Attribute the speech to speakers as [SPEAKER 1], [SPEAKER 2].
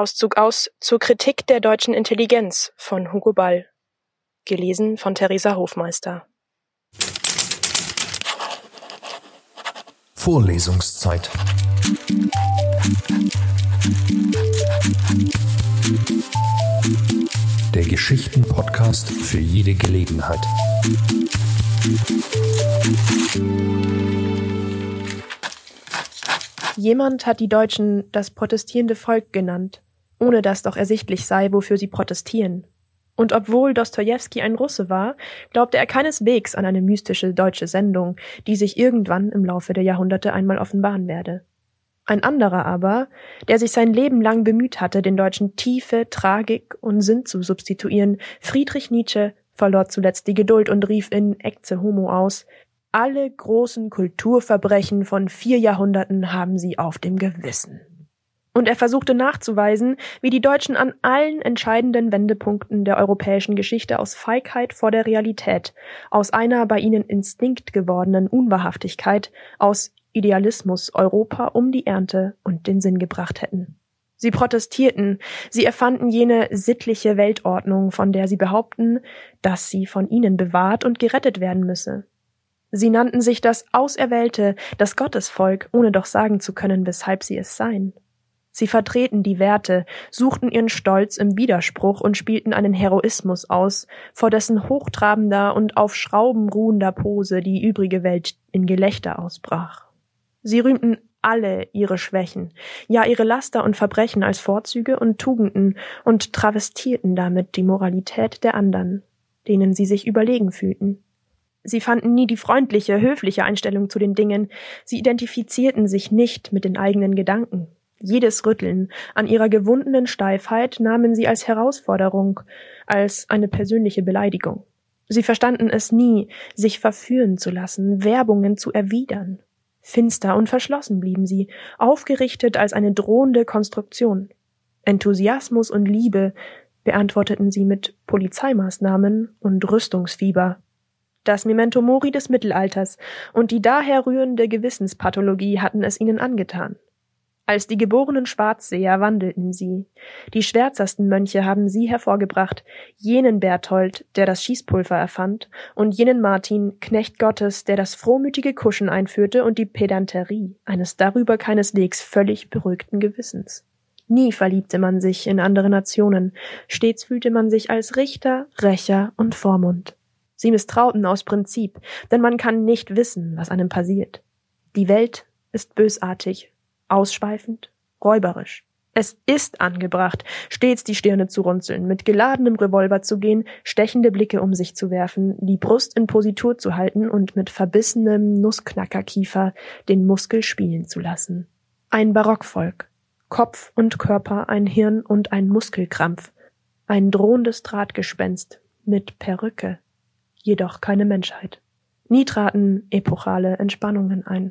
[SPEAKER 1] Auszug aus Zur Kritik der deutschen Intelligenz von Hugo Ball. Gelesen von Theresa Hofmeister.
[SPEAKER 2] Vorlesungszeit. Der Geschichten-Podcast für jede Gelegenheit.
[SPEAKER 1] Jemand hat die Deutschen das protestierende Volk genannt, ohne dass doch ersichtlich sei, wofür sie protestieren. Und obwohl Dostojewski ein Russe war, glaubte er keineswegs an eine mystische deutsche Sendung, die sich irgendwann im Laufe der Jahrhunderte einmal offenbaren werde. Ein anderer aber, der sich sein Leben lang bemüht hatte, den Deutschen Tiefe, Tragik und Sinn zu substituieren, Friedrich Nietzsche, verlor zuletzt die Geduld und rief in Ecce Homo aus, alle großen Kulturverbrechen von vier Jahrhunderten haben sie auf dem Gewissen. Und er versuchte nachzuweisen, wie die Deutschen an allen entscheidenden Wendepunkten der europäischen Geschichte aus Feigheit vor der Realität, aus einer bei ihnen Instinkt gewordenen Unwahrhaftigkeit, aus Idealismus Europa um die Ernte und den Sinn gebracht hätten. Sie protestierten, sie erfanden jene sittliche Weltordnung, von der sie behaupten, dass sie von ihnen bewahrt und gerettet werden müsse. Sie nannten sich das Auserwählte, das Gottesvolk, ohne doch sagen zu können, weshalb sie es seien. Sie vertreten die Werte, suchten ihren Stolz im Widerspruch und spielten einen Heroismus aus, vor dessen hochtrabender und auf Schrauben ruhender Pose die übrige Welt in Gelächter ausbrach. Sie rühmten alle ihre Schwächen, ja ihre Laster und Verbrechen als Vorzüge und Tugenden und travestierten damit die Moralität der anderen, denen sie sich überlegen fühlten. Sie fanden nie die freundliche, höfliche Einstellung zu den Dingen, sie identifizierten sich nicht mit den eigenen Gedanken. Jedes Rütteln an ihrer gewundenen Steifheit nahmen sie als Herausforderung, als eine persönliche Beleidigung. Sie verstanden es nie, sich verführen zu lassen, Werbungen zu erwidern. Finster und verschlossen blieben sie, aufgerichtet als eine drohende Konstruktion. Enthusiasmus und Liebe beantworteten sie mit Polizeimaßnahmen und Rüstungsfieber. Das Memento Mori des Mittelalters und die daher rührende Gewissenspathologie hatten es ihnen angetan. Als die geborenen Schwarzseher wandelten sie. Die schwärzersten Mönche haben sie hervorgebracht, jenen Berthold, der das Schießpulver erfand, und jenen Martin, Knecht Gottes, der das frohmütige Kuschen einführte und die Pedanterie eines darüber keineswegs völlig beruhigten Gewissens. Nie verliebte man sich in andere Nationen, stets fühlte man sich als Richter, Rächer und Vormund. Sie misstrauten aus Prinzip, denn man kann nicht wissen, was einem passiert. Die Welt ist bösartig, ausschweifend, räuberisch. Es ist angebracht, stets die Stirne zu runzeln, mit geladenem Revolver zu gehen, stechende Blicke um sich zu werfen, die Brust in Positur zu halten und mit verbissenem Nussknackerkiefer den Muskel spielen zu lassen. Ein Barockvolk. Kopf und Körper, ein Hirn und ein Muskelkrampf. Ein drohendes Drahtgespenst mit Perücke. Jedoch keine Menschheit. Nie traten epochale Entspannungen ein.